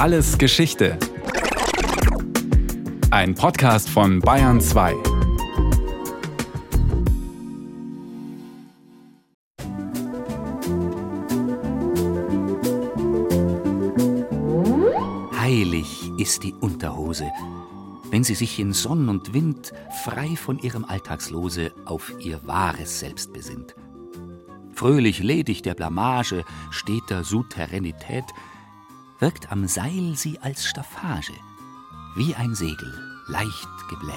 Alles Geschichte. Ein Podcast von Bayern 2. Heilig ist die Unterhose, wenn sie sich in Sonn und Wind frei von ihrem Alltagslose auf ihr wahres Selbst besinnt. Fröhlich ledig der Blamage, steter Souteränität, wirkt am Seil sie als Staffage, wie ein Segel, leicht gebläht.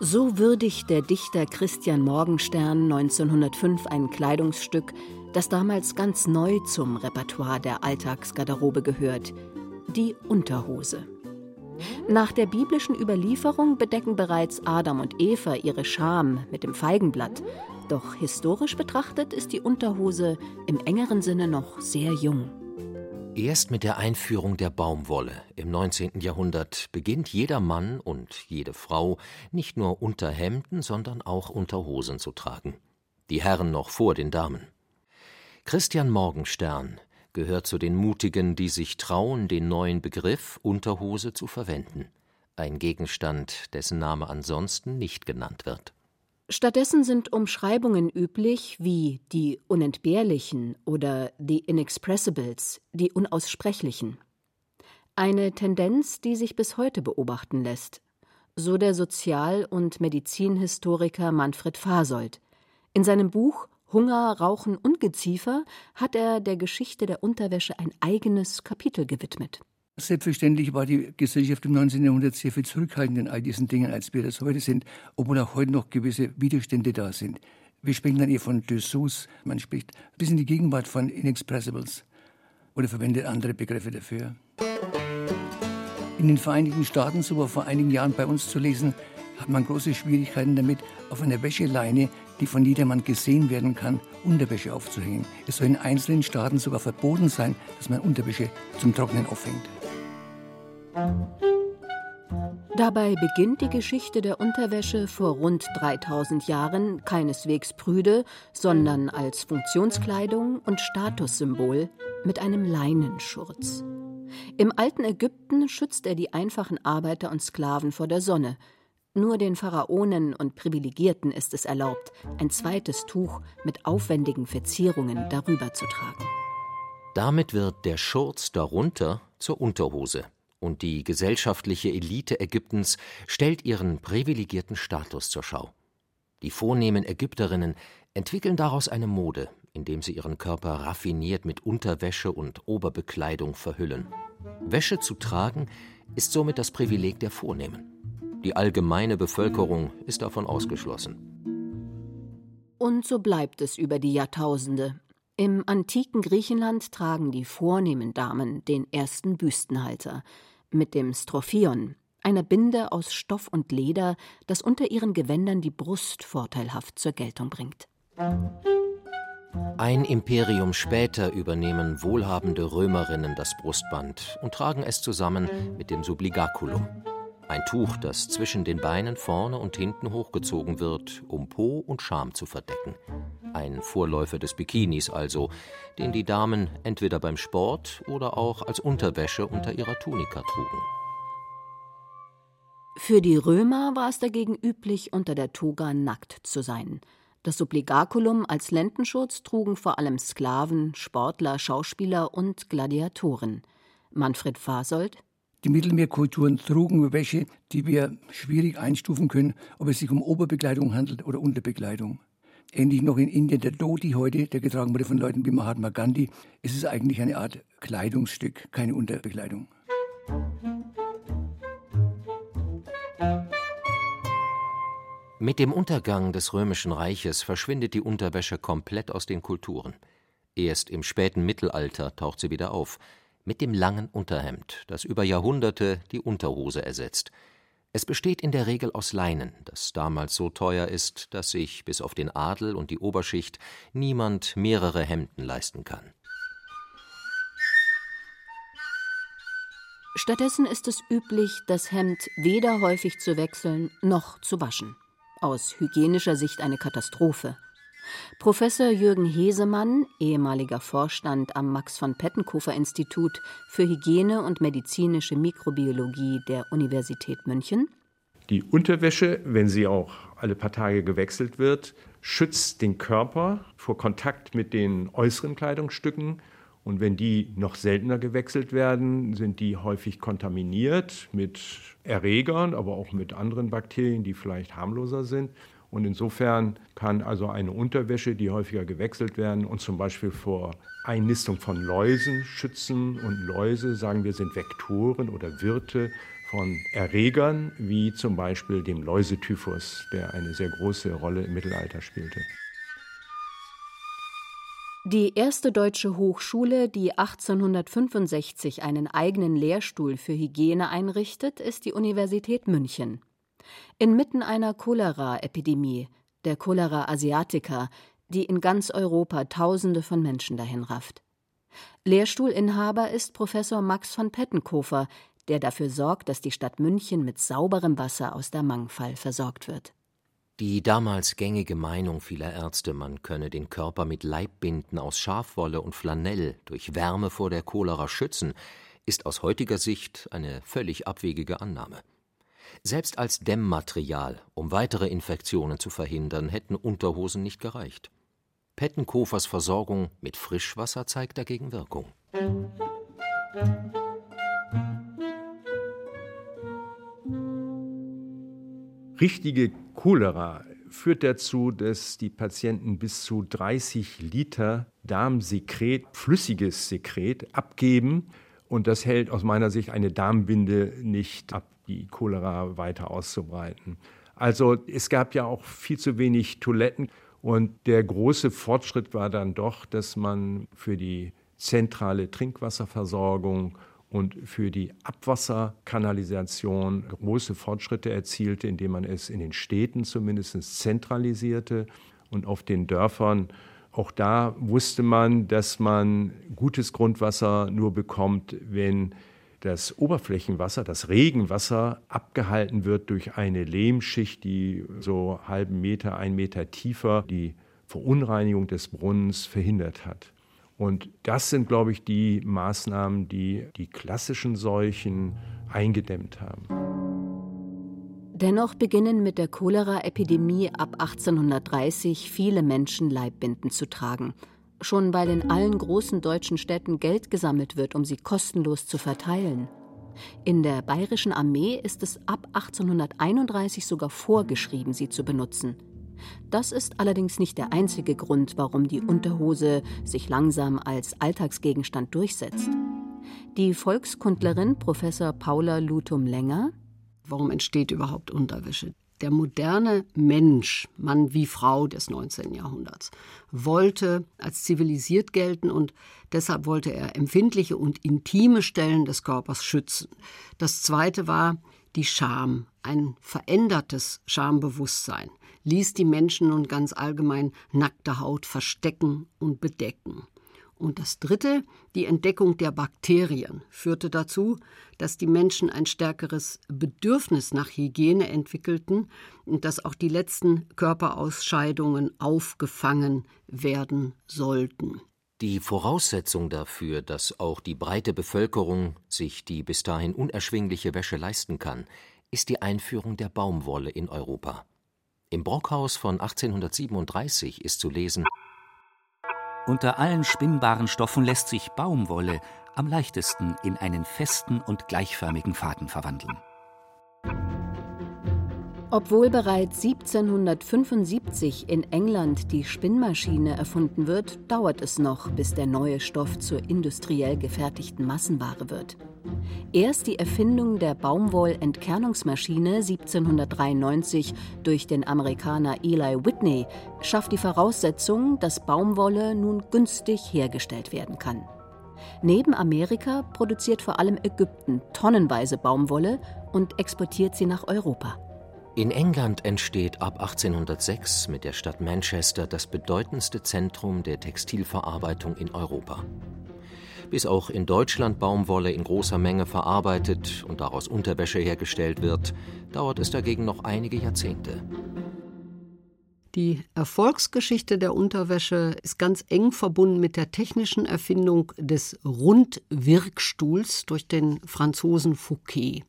So würdigt der Dichter Christian Morgenstern 1905 ein Kleidungsstück, das damals ganz neu zum Repertoire der Alltagsgarderobe gehört, die Unterhose. Nach der biblischen Überlieferung bedecken bereits Adam und Eva ihre Scham mit dem Feigenblatt, doch historisch betrachtet ist die Unterhose im engeren Sinne noch sehr jung. Erst mit der Einführung der Baumwolle im 19. Jahrhundert beginnt jeder Mann und jede Frau nicht nur Unterhemden, sondern auch Unterhosen zu tragen. Die Herren noch vor den Damen. Christian Morgenstern gehört zu den Mutigen, die sich trauen, den neuen Begriff Unterhose zu verwenden. Ein Gegenstand, dessen Name ansonsten nicht genannt wird. Stattdessen sind Umschreibungen üblich wie die Unentbehrlichen oder die Inexpressibles, die Unaussprechlichen. Eine Tendenz, die sich bis heute beobachten lässt, so der Sozial- und Medizinhistoriker Manfred Fasold. In seinem Buch Hunger, Rauchen, Ungeziefer hat er der Geschichte der Unterwäsche ein eigenes Kapitel gewidmet. Selbstverständlich war die Gesellschaft im 19. Jahrhundert sehr viel zurückhaltender in all diesen Dingen, als wir das heute sind, obwohl auch heute noch gewisse Widerstände da sind. Wir sprechen dann eher von Dessous, man spricht bis in die Gegenwart von Inexpressibles oder verwendet andere Begriffe dafür. In den Vereinigten Staaten, so war vor einigen Jahren bei uns zu lesen, hat man große Schwierigkeiten damit, auf einer Wäscheleine, die von jedermann gesehen werden kann, Unterwäsche aufzuhängen. Es soll in einzelnen Staaten sogar verboten sein, dass man Unterwäsche zum Trocknen aufhängt. Dabei beginnt die Geschichte der Unterwäsche vor rund 3000 Jahren keineswegs prüde, sondern als Funktionskleidung und Statussymbol mit einem Leinenschurz. Im alten Ägypten schützt er die einfachen Arbeiter und Sklaven vor der Sonne. Nur den Pharaonen und Privilegierten ist es erlaubt, ein zweites Tuch mit aufwendigen Verzierungen darüber zu tragen. Damit wird der Schurz darunter zur Unterhose und die gesellschaftliche Elite Ägyptens stellt ihren privilegierten Status zur Schau. Die vornehmen Ägypterinnen entwickeln daraus eine Mode, indem sie ihren Körper raffiniert mit Unterwäsche und Oberbekleidung verhüllen. Wäsche zu tragen ist somit das Privileg der Vornehmen. Die allgemeine Bevölkerung ist davon ausgeschlossen. Und so bleibt es über die Jahrtausende. Im antiken Griechenland tragen die vornehmen Damen den ersten Büstenhalter mit dem Strophion, einer Binde aus Stoff und Leder, das unter ihren Gewändern die Brust vorteilhaft zur Geltung bringt. Ein Imperium später übernehmen wohlhabende Römerinnen das Brustband und tragen es zusammen mit dem Subligaculum. Ein Tuch, das zwischen den Beinen vorne und hinten hochgezogen wird, um Po und Scham zu verdecken. Ein Vorläufer des Bikinis also, den die Damen entweder beim Sport oder auch als Unterwäsche unter ihrer Tunika trugen. Für die Römer war es dagegen üblich, unter der Toga nackt zu sein. Das Subligaculum als Lendenschutz trugen vor allem Sklaven, Sportler, Schauspieler und Gladiatoren. Manfred Fasold die Mittelmeerkulturen trugen Wäsche, die wir schwierig einstufen können, ob es sich um Oberbekleidung handelt oder Unterbekleidung. Ähnlich noch in Indien der Dhoti heute, der getragen wurde von Leuten wie Mahatma Gandhi. Es ist eigentlich eine Art Kleidungsstück, keine Unterbekleidung. Mit dem Untergang des Römischen Reiches verschwindet die Unterwäsche komplett aus den Kulturen. Erst im späten Mittelalter taucht sie wieder auf, mit dem langen Unterhemd, das über Jahrhunderte die Unterhose ersetzt – es besteht in der Regel aus Leinen, das damals so teuer ist, dass sich bis auf den Adel und die Oberschicht niemand mehrere Hemden leisten kann. Stattdessen ist es üblich, das Hemd weder häufig zu wechseln noch zu waschen. Aus hygienischer Sicht eine Katastrophe. Professor Jürgen Hesemann, ehemaliger Vorstand am Max von Pettenkofer Institut für Hygiene und medizinische Mikrobiologie der Universität München. Die Unterwäsche, wenn sie auch alle paar Tage gewechselt wird, schützt den Körper vor Kontakt mit den äußeren Kleidungsstücken. Und wenn die noch seltener gewechselt werden, sind die häufig kontaminiert mit Erregern, aber auch mit anderen Bakterien, die vielleicht harmloser sind. Und insofern kann also eine Unterwäsche, die häufiger gewechselt werden und zum Beispiel vor Einnistung von Läusen schützen. Und Läuse, sagen wir, sind Vektoren oder Wirte von Erregern, wie zum Beispiel dem Läusetyphus, der eine sehr große Rolle im Mittelalter spielte. Die erste deutsche Hochschule, die 1865 einen eigenen Lehrstuhl für Hygiene einrichtet, ist die Universität München. Inmitten einer Cholera-Epidemie, der Cholera asiatica, die in ganz Europa Tausende von Menschen dahin rafft. Lehrstuhlinhaber ist Professor Max von Pettenkofer, der dafür sorgt, dass die Stadt München mit sauberem Wasser aus der Mangfall versorgt wird. Die damals gängige Meinung vieler Ärzte, man könne den Körper mit Leibbinden aus Schafwolle und Flanell durch Wärme vor der Cholera schützen, ist aus heutiger Sicht eine völlig abwegige Annahme. Selbst als Dämmmaterial, um weitere Infektionen zu verhindern, hätten Unterhosen nicht gereicht. Pettenkofers Versorgung mit Frischwasser zeigt dagegen Wirkung. Richtige Cholera führt dazu, dass die Patienten bis zu 30 Liter Darmsekret, flüssiges Sekret, abgeben. Und das hält aus meiner Sicht eine Darmbinde nicht ab die Cholera weiter auszubreiten. Also es gab ja auch viel zu wenig Toiletten und der große Fortschritt war dann doch, dass man für die zentrale Trinkwasserversorgung und für die Abwasserkanalisation große Fortschritte erzielte, indem man es in den Städten zumindest zentralisierte und auf den Dörfern. Auch da wusste man, dass man gutes Grundwasser nur bekommt, wenn das Oberflächenwasser, das Regenwasser abgehalten wird durch eine Lehmschicht, die so halben Meter, ein Meter tiefer die Verunreinigung des Brunnens verhindert hat. Und das sind, glaube ich, die Maßnahmen, die die klassischen Seuchen eingedämmt haben. Dennoch beginnen mit der Cholera-Epidemie ab 1830 viele Menschen Leibbinden zu tragen – schon weil in allen großen deutschen Städten Geld gesammelt wird, um sie kostenlos zu verteilen. In der bayerischen Armee ist es ab 1831 sogar vorgeschrieben, sie zu benutzen. Das ist allerdings nicht der einzige Grund, warum die Unterhose sich langsam als Alltagsgegenstand durchsetzt. Die Volkskundlerin Professor Paula Lutum-Länger Warum entsteht überhaupt Unterwäsche? der moderne Mensch, Mann wie Frau des 19. Jahrhunderts, wollte als zivilisiert gelten und deshalb wollte er empfindliche und intime Stellen des Körpers schützen. Das zweite war die Scham, ein verändertes Schambewusstsein, ließ die Menschen nun ganz allgemein nackte Haut verstecken und bedecken. Und das Dritte, die Entdeckung der Bakterien, führte dazu, dass die Menschen ein stärkeres Bedürfnis nach Hygiene entwickelten und dass auch die letzten Körperausscheidungen aufgefangen werden sollten. Die Voraussetzung dafür, dass auch die breite Bevölkerung sich die bis dahin unerschwingliche Wäsche leisten kann, ist die Einführung der Baumwolle in Europa. Im Brockhaus von 1837 ist zu lesen unter allen spinnbaren Stoffen lässt sich Baumwolle am leichtesten in einen festen und gleichförmigen Faden verwandeln. Obwohl bereits 1775 in England die Spinnmaschine erfunden wird, dauert es noch, bis der neue Stoff zur industriell gefertigten Massenware wird. Erst die Erfindung der Baumwollentkernungsmaschine 1793 durch den Amerikaner Eli Whitney schafft die Voraussetzung, dass Baumwolle nun günstig hergestellt werden kann. Neben Amerika produziert vor allem Ägypten tonnenweise Baumwolle und exportiert sie nach Europa. In England entsteht ab 1806 mit der Stadt Manchester das bedeutendste Zentrum der Textilverarbeitung in Europa. Bis auch in Deutschland Baumwolle in großer Menge verarbeitet und daraus Unterwäsche hergestellt wird, dauert es dagegen noch einige Jahrzehnte. Die Erfolgsgeschichte der Unterwäsche ist ganz eng verbunden mit der technischen Erfindung des Rundwirkstuhls durch den Franzosen Fouquet.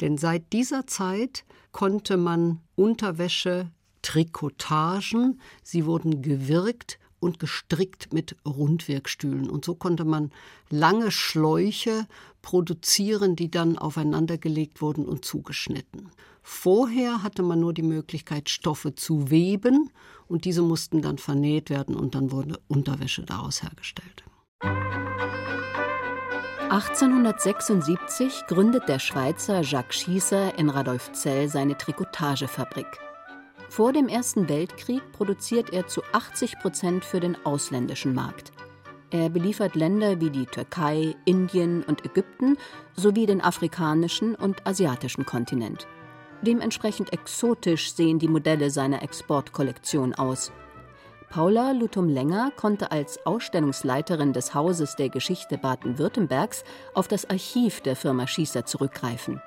Denn seit dieser Zeit konnte man Unterwäsche Trikotagen, sie wurden gewirkt und gestrickt mit Rundwirkstühlen. Und so konnte man lange Schläuche produzieren, die dann aufeinandergelegt wurden und zugeschnitten. Vorher hatte man nur die Möglichkeit, Stoffe zu weben und diese mussten dann vernäht werden und dann wurde Unterwäsche daraus hergestellt. 1876 gründet der Schweizer Jacques Schießer in Radolfzell seine Trikotagefabrik. Vor dem Ersten Weltkrieg produziert er zu 80 Prozent für den ausländischen Markt. Er beliefert Länder wie die Türkei, Indien und Ägypten sowie den afrikanischen und asiatischen Kontinent. Dementsprechend exotisch sehen die Modelle seiner Exportkollektion aus. Paula Lutum-Lenger konnte als Ausstellungsleiterin des Hauses der Geschichte Baden-Württembergs auf das Archiv der Firma Schießer zurückgreifen.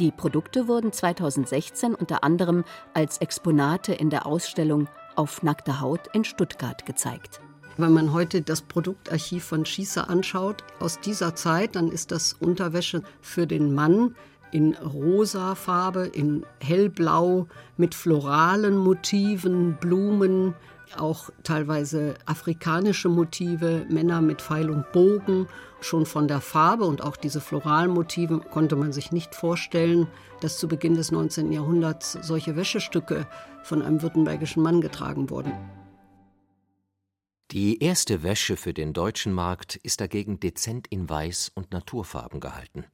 Die Produkte wurden 2016 unter anderem als Exponate in der Ausstellung Auf nackter Haut in Stuttgart gezeigt. Wenn man heute das Produktarchiv von Schießer anschaut, aus dieser Zeit, dann ist das Unterwäsche für den Mann in rosa Farbe, in hellblau, mit floralen Motiven, Blumen, auch teilweise afrikanische Motive, Männer mit Pfeil und Bogen. Schon von der Farbe und auch diese Floralmotive konnte man sich nicht vorstellen, dass zu Beginn des 19. Jahrhunderts solche Wäschestücke von einem württembergischen Mann getragen wurden. Die erste Wäsche für den deutschen Markt ist dagegen dezent in Weiß und Naturfarben gehalten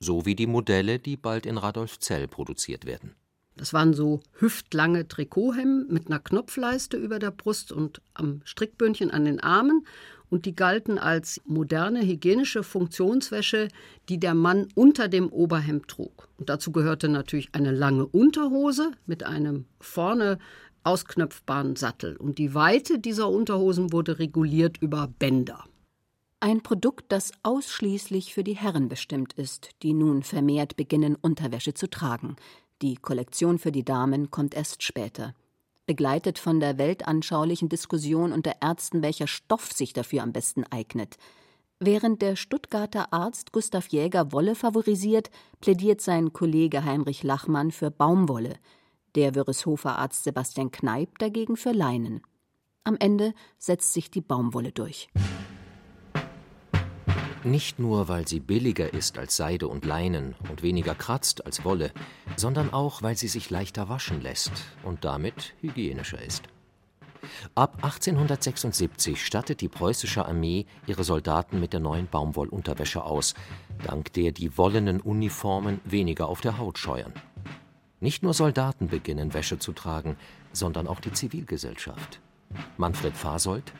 so wie die Modelle, die bald in Radolfzell produziert werden. Das waren so hüftlange Trikothemden mit einer Knopfleiste über der Brust und am Strickbündchen an den Armen. Und die galten als moderne hygienische Funktionswäsche, die der Mann unter dem Oberhemd trug. Und dazu gehörte natürlich eine lange Unterhose mit einem vorne ausknöpfbaren Sattel. Und die Weite dieser Unterhosen wurde reguliert über Bänder. Ein Produkt, das ausschließlich für die Herren bestimmt ist, die nun vermehrt beginnen, Unterwäsche zu tragen. Die Kollektion für die Damen kommt erst später. Begleitet von der weltanschaulichen Diskussion unter Ärzten, welcher Stoff sich dafür am besten eignet. Während der Stuttgarter Arzt Gustav Jäger Wolle favorisiert, plädiert sein Kollege Heinrich Lachmann für Baumwolle, der Wörishofer Arzt Sebastian Kneip dagegen für Leinen. Am Ende setzt sich die Baumwolle durch. Nicht nur, weil sie billiger ist als Seide und Leinen und weniger kratzt als Wolle, sondern auch, weil sie sich leichter waschen lässt und damit hygienischer ist. Ab 1876 stattet die preußische Armee ihre Soldaten mit der neuen Baumwollunterwäsche aus, dank der die wollenen Uniformen weniger auf der Haut scheuern. Nicht nur Soldaten beginnen Wäsche zu tragen, sondern auch die Zivilgesellschaft. Manfred Fasold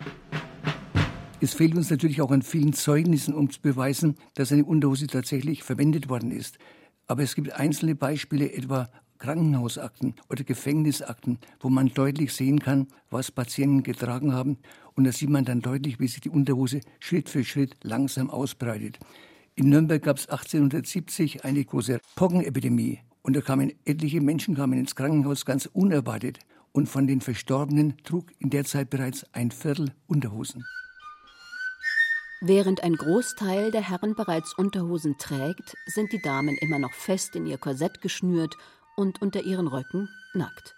es fehlt uns natürlich auch an vielen Zeugnissen, um zu beweisen, dass eine Unterhose tatsächlich verwendet worden ist. Aber es gibt einzelne Beispiele, etwa Krankenhausakten oder Gefängnisakten, wo man deutlich sehen kann, was Patienten getragen haben. Und da sieht man dann deutlich, wie sich die Unterhose Schritt für Schritt langsam ausbreitet. In Nürnberg gab es 1870 eine große Pockenepidemie. Und da kamen etliche Menschen kamen ins Krankenhaus ganz unerwartet. Und von den Verstorbenen trug in der Zeit bereits ein Viertel Unterhosen. Während ein Großteil der Herren bereits Unterhosen trägt, sind die Damen immer noch fest in ihr Korsett geschnürt und unter ihren Röcken nackt.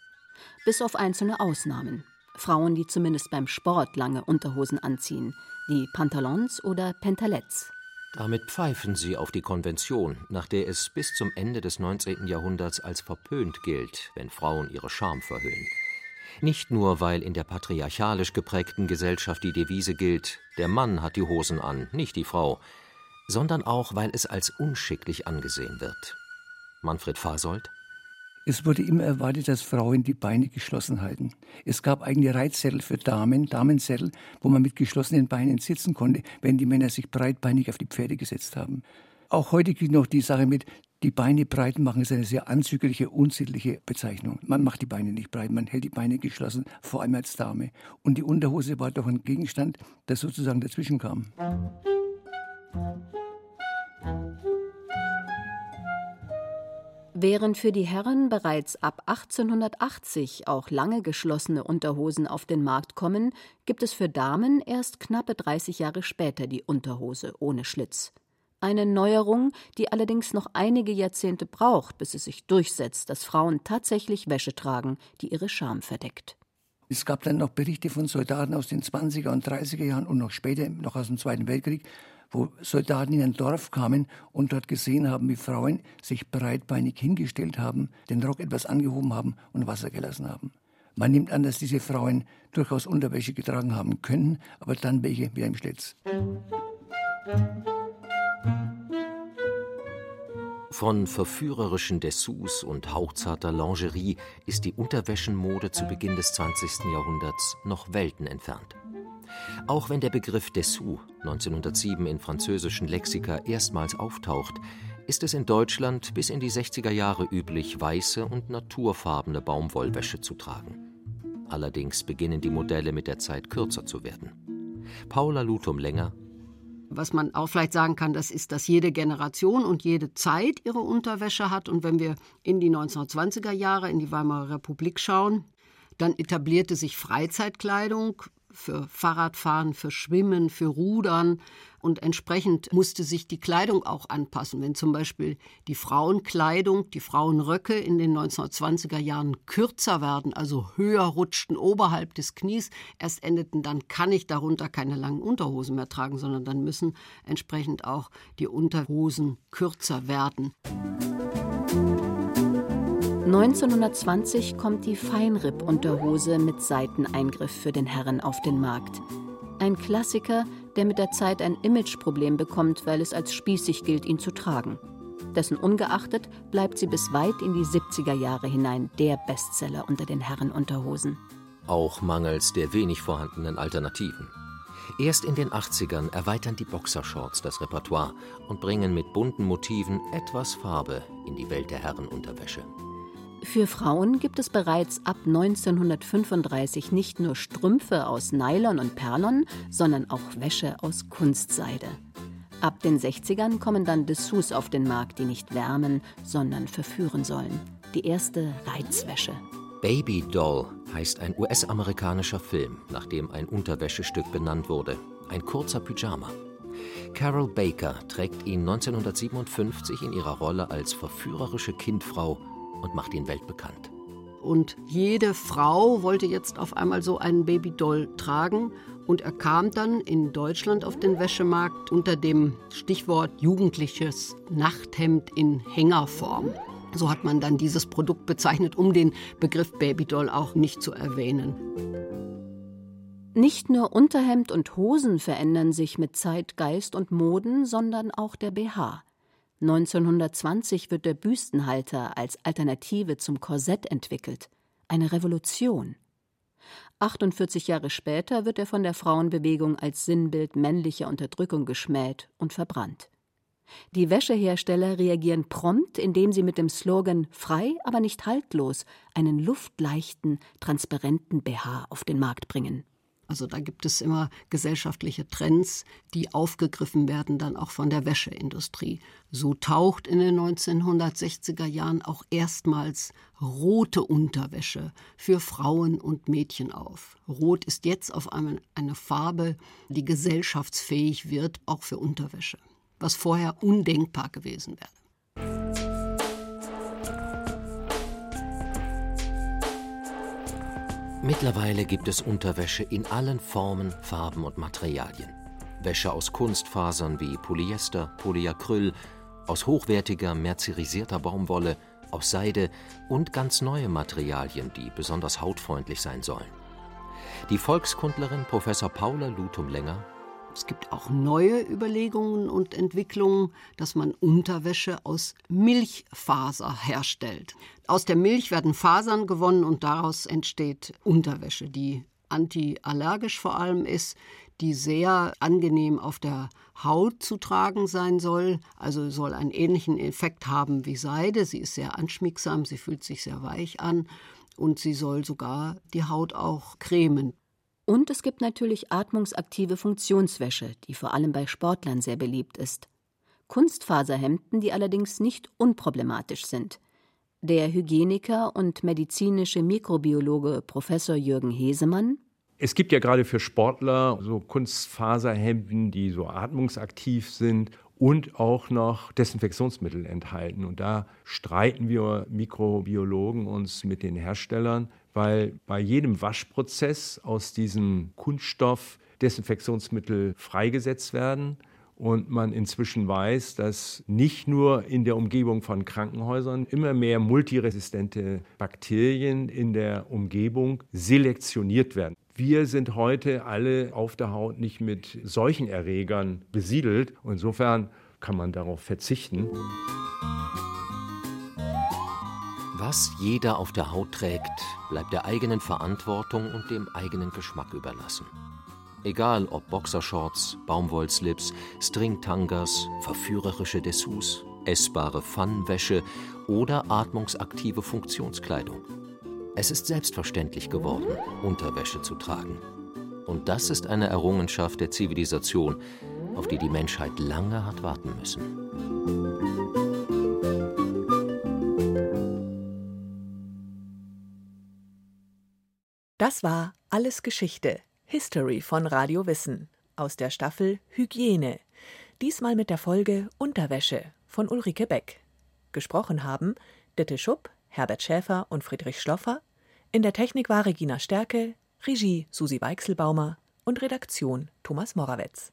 Bis auf einzelne Ausnahmen. Frauen, die zumindest beim Sport lange Unterhosen anziehen, wie Pantalons oder Pentalettes. Damit pfeifen sie auf die Konvention, nach der es bis zum Ende des 19. Jahrhunderts als verpönt gilt, wenn Frauen ihre Scham verhüllen. Nicht nur, weil in der patriarchalisch geprägten Gesellschaft die Devise gilt, der Mann hat die Hosen an, nicht die Frau, sondern auch, weil es als unschicklich angesehen wird. Manfred Fasold es wurde immer erwartet, dass Frauen die Beine geschlossen halten. Es gab eigene Reitsättel für Damen, Damensättel, wo man mit geschlossenen Beinen sitzen konnte, wenn die Männer sich breitbeinig auf die Pferde gesetzt haben. Auch heute kriegt noch die Sache mit, die Beine breit machen ist eine sehr anzügliche, unsittliche Bezeichnung. Man macht die Beine nicht breit, man hält die Beine geschlossen, vor allem als Dame. Und die Unterhose war doch ein Gegenstand, der sozusagen dazwischen kam. Während für die Herren bereits ab 1880 auch lange geschlossene Unterhosen auf den Markt kommen, gibt es für Damen erst knappe 30 Jahre später die Unterhose ohne Schlitz. Eine Neuerung, die allerdings noch einige Jahrzehnte braucht, bis es sich durchsetzt, dass Frauen tatsächlich Wäsche tragen, die ihre Scham verdeckt. Es gab dann noch Berichte von Soldaten aus den 20er und 30er Jahren und noch später, noch aus dem Zweiten Weltkrieg, wo Soldaten in ein Dorf kamen und dort gesehen haben, wie Frauen sich breitbeinig hingestellt haben, den Rock etwas angehoben haben und Wasser gelassen haben. Man nimmt an, dass diese Frauen durchaus Unterwäsche getragen haben können, aber dann welche wie im Schlitz. Von verführerischen Dessous und hauchzarter Lingerie ist die Unterwäschenmode zu Beginn des 20. Jahrhunderts noch Welten entfernt. Auch wenn der Begriff Dessous 1907 in französischen Lexika erstmals auftaucht, ist es in Deutschland bis in die 60er Jahre üblich, weiße und naturfarbene Baumwollwäsche zu tragen. Allerdings beginnen die Modelle mit der Zeit kürzer zu werden. Paula Lutum-Länger was man auch vielleicht sagen kann, das ist, dass jede Generation und jede Zeit ihre Unterwäsche hat. Und wenn wir in die 1920er Jahre, in die Weimarer Republik schauen, dann etablierte sich Freizeitkleidung, für Fahrradfahren, für Schwimmen, für Rudern. Und entsprechend musste sich die Kleidung auch anpassen. Wenn zum Beispiel die Frauenkleidung, die Frauenröcke in den 1920er Jahren kürzer werden, also höher rutschten oberhalb des Knies, erst endeten, dann kann ich darunter keine langen Unterhosen mehr tragen, sondern dann müssen entsprechend auch die Unterhosen kürzer werden. 1920 kommt die Feinripp-Unterhose mit Seiteneingriff für den Herren auf den Markt. Ein Klassiker, der mit der Zeit ein Imageproblem bekommt, weil es als spießig gilt, ihn zu tragen. Dessen ungeachtet bleibt sie bis weit in die 70er Jahre hinein der Bestseller unter den Herrenunterhosen. Auch mangels der wenig vorhandenen Alternativen. Erst in den 80ern erweitern die Boxershorts das Repertoire und bringen mit bunten Motiven etwas Farbe in die Welt der Herrenunterwäsche. Für Frauen gibt es bereits ab 1935 nicht nur Strümpfe aus Nylon und Perlon, sondern auch Wäsche aus Kunstseide. Ab den 60ern kommen dann Dessous auf den Markt, die nicht wärmen, sondern verführen sollen. Die erste Reizwäsche. Baby Doll heißt ein US-amerikanischer Film, nach dem ein Unterwäschestück benannt wurde. Ein kurzer Pyjama. Carol Baker trägt ihn 1957 in ihrer Rolle als verführerische Kindfrau und macht ihn weltbekannt. Und jede Frau wollte jetzt auf einmal so einen Babydoll tragen. Und er kam dann in Deutschland auf den Wäschemarkt unter dem Stichwort jugendliches Nachthemd in Hängerform. So hat man dann dieses Produkt bezeichnet, um den Begriff Babydoll auch nicht zu erwähnen. Nicht nur Unterhemd und Hosen verändern sich mit Zeit, Geist und Moden, sondern auch der BH. 1920 wird der Büstenhalter als Alternative zum Korsett entwickelt. Eine Revolution. 48 Jahre später wird er von der Frauenbewegung als Sinnbild männlicher Unterdrückung geschmäht und verbrannt. Die Wäschehersteller reagieren prompt, indem sie mit dem Slogan frei, aber nicht haltlos einen luftleichten, transparenten BH auf den Markt bringen. Also da gibt es immer gesellschaftliche Trends, die aufgegriffen werden dann auch von der Wäscheindustrie. So taucht in den 1960er Jahren auch erstmals rote Unterwäsche für Frauen und Mädchen auf. Rot ist jetzt auf einmal eine Farbe, die gesellschaftsfähig wird, auch für Unterwäsche, was vorher undenkbar gewesen wäre. Mittlerweile gibt es Unterwäsche in allen Formen, Farben und Materialien. Wäsche aus Kunstfasern wie Polyester, Polyacryl, aus hochwertiger, mercerisierter Baumwolle, aus Seide und ganz neue Materialien, die besonders hautfreundlich sein sollen. Die Volkskundlerin Professor Paula Lutum-Länger es gibt auch neue Überlegungen und Entwicklungen, dass man Unterwäsche aus Milchfaser herstellt. Aus der Milch werden Fasern gewonnen und daraus entsteht Unterwäsche, die antiallergisch vor allem ist, die sehr angenehm auf der Haut zu tragen sein soll. Also soll einen ähnlichen Effekt haben wie Seide. Sie ist sehr anschmiegsam, sie fühlt sich sehr weich an und sie soll sogar die Haut auch cremen. Und es gibt natürlich atmungsaktive Funktionswäsche, die vor allem bei Sportlern sehr beliebt ist. Kunstfaserhemden, die allerdings nicht unproblematisch sind. Der Hygieniker und medizinische Mikrobiologe Professor Jürgen Hesemann es gibt ja gerade für Sportler so Kunstfaserhemden, die so atmungsaktiv sind und auch noch Desinfektionsmittel enthalten. Und da streiten wir Mikrobiologen uns mit den Herstellern, weil bei jedem Waschprozess aus diesem Kunststoff Desinfektionsmittel freigesetzt werden und man inzwischen weiß, dass nicht nur in der Umgebung von Krankenhäusern immer mehr multiresistente Bakterien in der Umgebung selektioniert werden. Wir sind heute alle auf der Haut nicht mit solchen Erregern besiedelt. Insofern kann man darauf verzichten. Was jeder auf der Haut trägt, bleibt der eigenen Verantwortung und dem eigenen Geschmack überlassen. Egal ob Boxershorts, Baumwollslips, Stringtangas, verführerische Dessous, essbare Pfannenwäsche oder atmungsaktive Funktionskleidung. Es ist selbstverständlich geworden, Unterwäsche zu tragen. Und das ist eine Errungenschaft der Zivilisation, auf die die Menschheit lange hat warten müssen. Das war Alles Geschichte History von Radio Wissen aus der Staffel Hygiene. Diesmal mit der Folge Unterwäsche von Ulrike Beck. Gesprochen haben Ditte Schupp, Herbert Schäfer und Friedrich Schloffer. In der Technik war Regina Stärke, Regie Susi Weichselbaumer und Redaktion Thomas Morawetz.